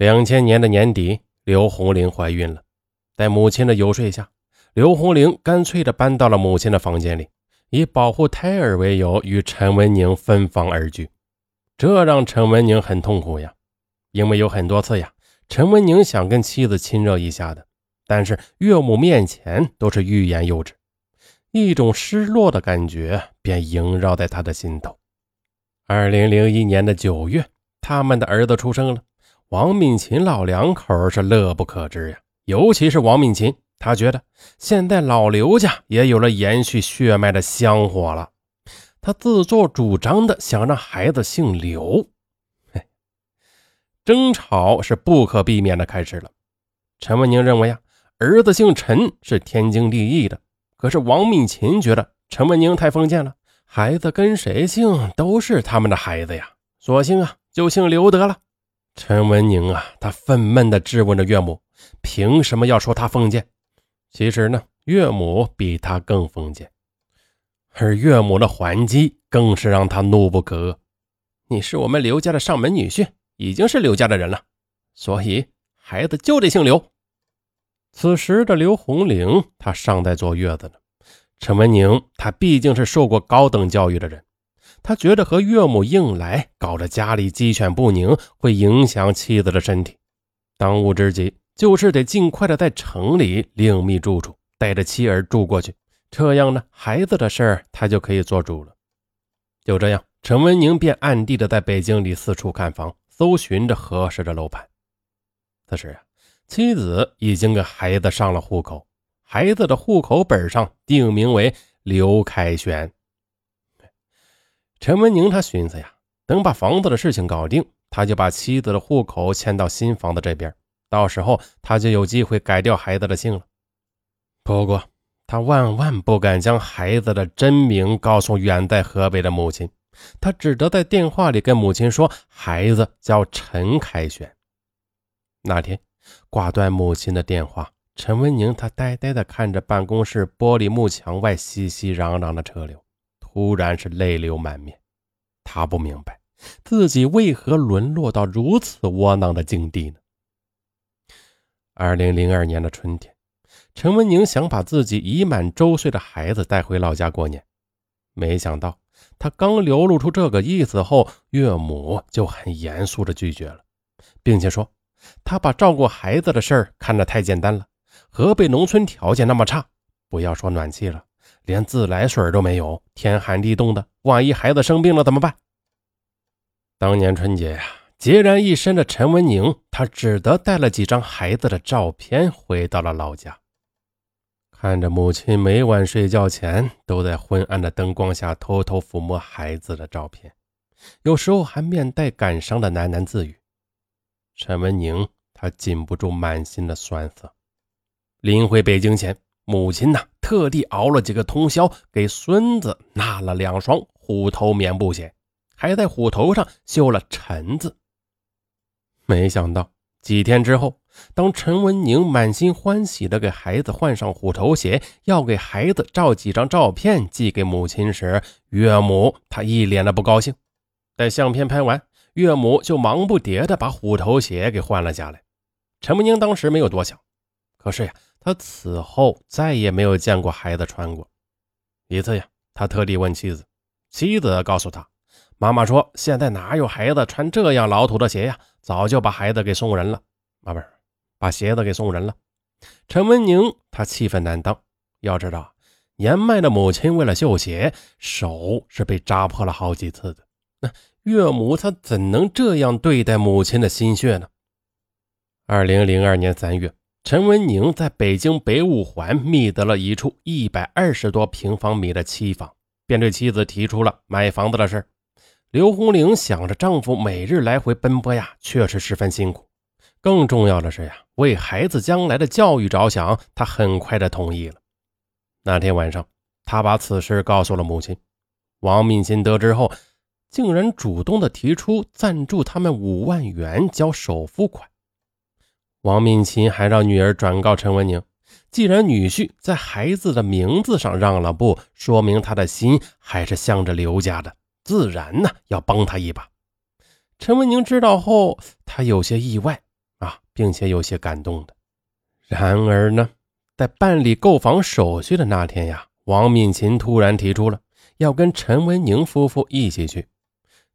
两千年的年底，刘红玲怀孕了，在母亲的游说下，刘红玲干脆的搬到了母亲的房间里，以保护胎儿为由，与陈文宁分房而居。这让陈文宁很痛苦呀，因为有很多次呀，陈文宁想跟妻子亲热一下的，但是岳母面前都是欲言又止，一种失落的感觉便萦绕在他的心头。二零零一年的九月，他们的儿子出生了。王敏琴老两口是乐不可支呀，尤其是王敏琴，他觉得现在老刘家也有了延续血脉的香火了。他自作主张的想让孩子姓刘。嘿，争吵是不可避免的开始了。陈文宁认为啊，儿子姓陈是天经地义的，可是王敏琴觉得陈文宁太封建了，孩子跟谁姓都是他们的孩子呀，索性啊就姓刘得了。陈文宁啊，他愤懑地质问着岳母：“凭什么要说他封建？”其实呢，岳母比他更封建，而岳母的还击更是让他怒不可遏：“你是我们刘家的上门女婿，已经是刘家的人了，所以孩子就得姓刘。”此时的刘红玲，她尚在坐月子呢。陈文宁，他毕竟是受过高等教育的人。他觉得和岳母硬来，搞得家里鸡犬不宁，会影响妻子的身体。当务之急就是得尽快的在城里另觅住处，带着妻儿住过去。这样呢，孩子的事儿他就可以做主了。就这样，陈文宁便暗地的在北京里四处看房，搜寻着合适的楼盘。此时啊，妻子已经给孩子上了户口，孩子的户口本上定名为刘凯旋。陈文宁他寻思呀，等把房子的事情搞定，他就把妻子的户口迁到新房子这边，到时候他就有机会改掉孩子的姓了。不过他万万不敢将孩子的真名告诉远在河北的母亲，他只得在电话里跟母亲说，孩子叫陈凯旋。那天挂断母亲的电话，陈文宁他呆呆地看着办公室玻璃幕墙外熙熙攘攘的车流。突然是泪流满面，他不明白自己为何沦落到如此窝囊的境地呢？二零零二年的春天，陈文宁想把自己已满周岁的孩子带回老家过年，没想到他刚流露出这个意思后，岳母就很严肃的拒绝了，并且说他把照顾孩子的事儿看得太简单了。河北农村条件那么差，不要说暖气了。连自来水都没有，天寒地冻的，万一孩子生病了怎么办？当年春节呀，孑然一身的陈文宁，他只得带了几张孩子的照片回到了老家。看着母亲每晚睡觉前都在昏暗的灯光下偷偷抚摸孩子的照片，有时候还面带感伤的喃喃自语，陈文宁他禁不住满心的酸涩。临回北京前。母亲呢，特地熬了几个通宵，给孙子纳了两双虎头棉布鞋，还在虎头上绣了“陈”字。没想到几天之后，当陈文宁满心欢喜的给孩子换上虎头鞋，要给孩子照几张照片寄给母亲时，岳母她一脸的不高兴。待相片拍完，岳母就忙不迭的把虎头鞋给换了下来。陈文宁当时没有多想，可是呀。他此后再也没有见过孩子穿过。一次呀，他特地问妻子，妻子告诉他，妈妈说现在哪有孩子穿这样老土的鞋呀？早就把孩子给送人了。啊，不是，把鞋子给送人了。陈文宁他气愤难当。要知道，年迈的母亲为了绣鞋，手是被扎破了好几次的。那岳母她怎能这样对待母亲的心血呢？二零零二年三月。陈文宁在北京北五环觅得了一处一百二十多平方米的期房，便对妻子提出了买房子的事。刘红玲想着丈夫每日来回奔波呀，确实十分辛苦。更重要的是呀，为孩子将来的教育着想，她很快的同意了。那天晚上，她把此事告诉了母亲。王敏琴得知后，竟然主动的提出赞助他们五万元交首付款。王敏琴还让女儿转告陈文宁，既然女婿在孩子的名字上让了步，说明他的心还是向着刘家的，自然呢要帮他一把。陈文宁知道后，他有些意外啊，并且有些感动的。然而呢，在办理购房手续的那天呀，王敏琴突然提出了要跟陈文宁夫妇一起去。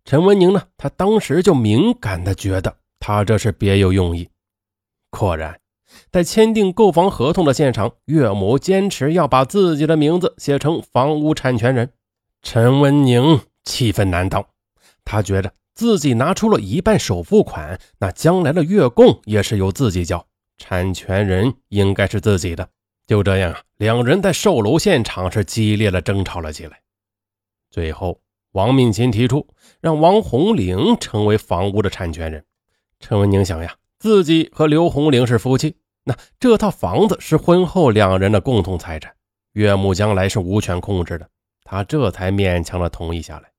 陈文宁呢，他当时就敏感的觉得他这是别有用意。果然，在签订购房合同的现场，岳母坚持要把自己的名字写成房屋产权人。陈文宁气愤难当，他觉得自己拿出了一半首付款，那将来的月供也是由自己交，产权人应该是自己的。就这样啊，两人在售楼现场是激烈的争吵了起来。最后，王敏琴提出让王红玲成为房屋的产权人。陈文宁想呀，自己和刘红玲是夫妻，那这套房子是婚后两人的共同财产，岳母将来是无权控制的。他这才勉强的同意下来，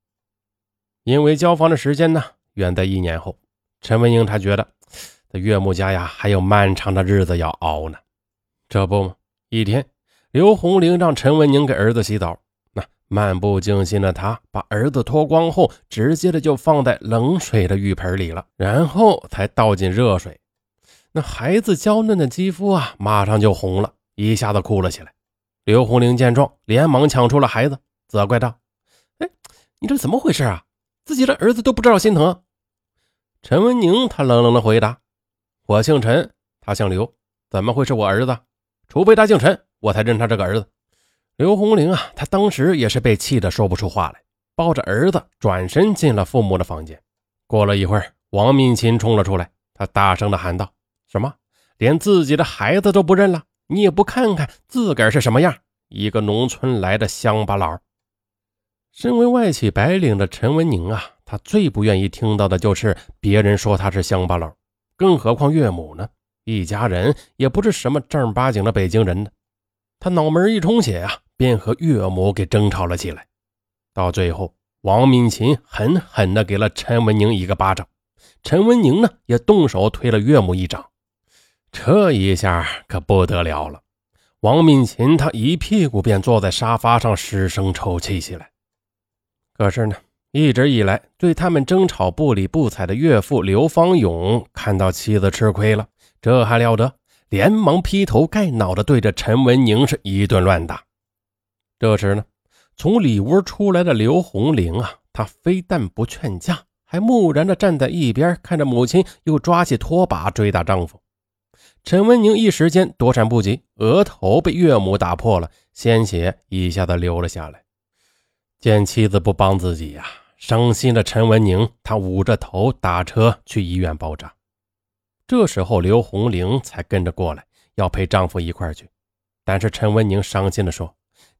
因为交房的时间呢远在一年后，陈文英他觉得在岳母家呀还有漫长的日子要熬呢。这不，一天，刘红玲让陈文英给儿子洗澡，漫不经心的他把儿子脱光后，直接的就放在冷水的浴盆里了，然后才倒进热水。那孩子娇嫩的肌肤啊，马上就红了，一下子哭了起来。刘红玲见状，连忙抢出了孩子。责怪道：“哎，你这怎么回事啊？自己的儿子都不知道心疼。”陈文宁他冷冷的回答：“我姓陈，他姓刘，怎么会是我儿子？除非他姓陈，我才认他这个儿子。”刘红玲啊，他当时也是被气得说不出话来，抱着儿子转身进了父母的房间。过了一会儿，王敏琴冲了出来，他大声的喊道：“什么？连自己的孩子都不认了？你也不看看自个儿是什么样？一个农村来的乡巴佬！”身为外企白领的陈文宁啊，他最不愿意听到的就是别人说他是乡巴佬，更何况岳母呢？一家人也不是什么正儿八经的北京人呢。他脑门一充血啊，便和岳母给争吵了起来。到最后，王敏琴狠狠地给了陈文宁一个巴掌，陈文宁呢也动手推了岳母一掌。这一下可不得了了，王敏琴他一屁股便坐在沙发上，失声抽泣起来。可是呢，一直以来对他们争吵不理不睬的岳父刘方勇看到妻子吃亏了，这还了得，连忙劈头盖脑的对着陈文宁是一顿乱打。这时呢，从里屋出来的刘红玲啊，她非但不劝架，还木然的站在一边，看着母亲又抓起拖把追打丈夫。陈文宁一时间躲闪不及，额头被岳母打破了，鲜血一下子流了下来。见妻子不帮自己呀，伤心的陈文宁，他捂着头打车去医院包扎。这时候，刘红玲才跟着过来，要陪丈夫一块去。但是陈文宁伤心的说：“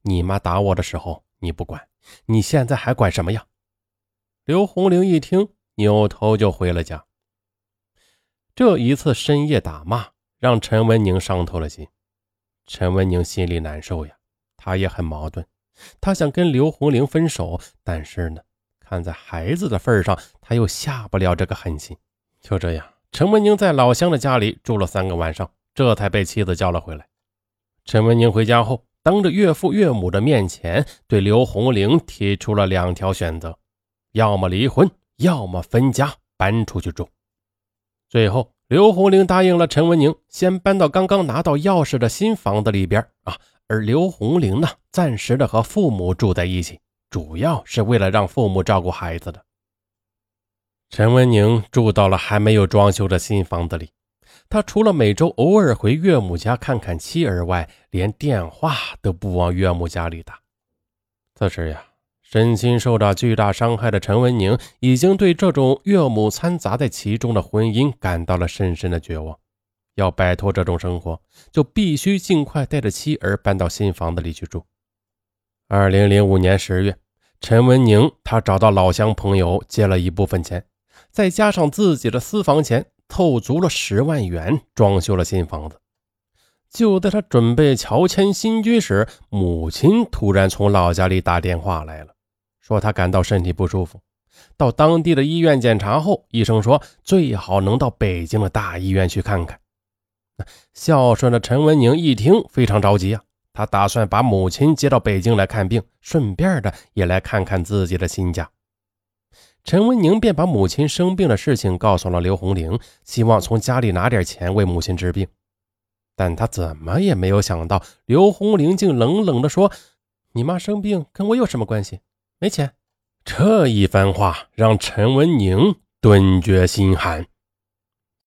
你妈打我的时候你不管，你现在还管什么呀？”刘红玲一听，扭头就回了家。这一次深夜打骂，让陈文宁伤透了心。陈文宁心里难受呀，他也很矛盾。他想跟刘红玲分手，但是呢，看在孩子的份上，他又下不了这个狠心。就这样，陈文宁在老乡的家里住了三个晚上，这才被妻子叫了回来。陈文宁回家后，当着岳父岳母的面前，对刘红玲提出了两条选择：要么离婚，要么分家搬出去住。最后，刘红玲答应了陈文宁，先搬到刚刚拿到钥匙的新房子里边啊。而刘红玲呢，暂时的和父母住在一起，主要是为了让父母照顾孩子的。陈文宁住到了还没有装修的新房子里，他除了每周偶尔回岳母家看看妻儿外，连电话都不往岳母家里打。此时呀，身心受到巨大伤害的陈文宁，已经对这种岳母掺杂在其中的婚姻感到了深深的绝望。要摆脱这种生活，就必须尽快带着妻儿搬到新房子里去住。二零零五年十月，陈文宁他找到老乡朋友借了一部分钱，再加上自己的私房钱，凑足了十万元，装修了新房子。就在他准备乔迁新居时，母亲突然从老家里打电话来了，说她感到身体不舒服。到当地的医院检查后，医生说最好能到北京的大医院去看看。孝顺的陈文宁一听，非常着急啊！他打算把母亲接到北京来看病，顺便的也来看看自己的新家。陈文宁便把母亲生病的事情告诉了刘红玲，希望从家里拿点钱为母亲治病。但他怎么也没有想到，刘红玲竟冷冷地说：“你妈生病跟我有什么关系？没钱。”这一番话让陈文宁顿觉心寒。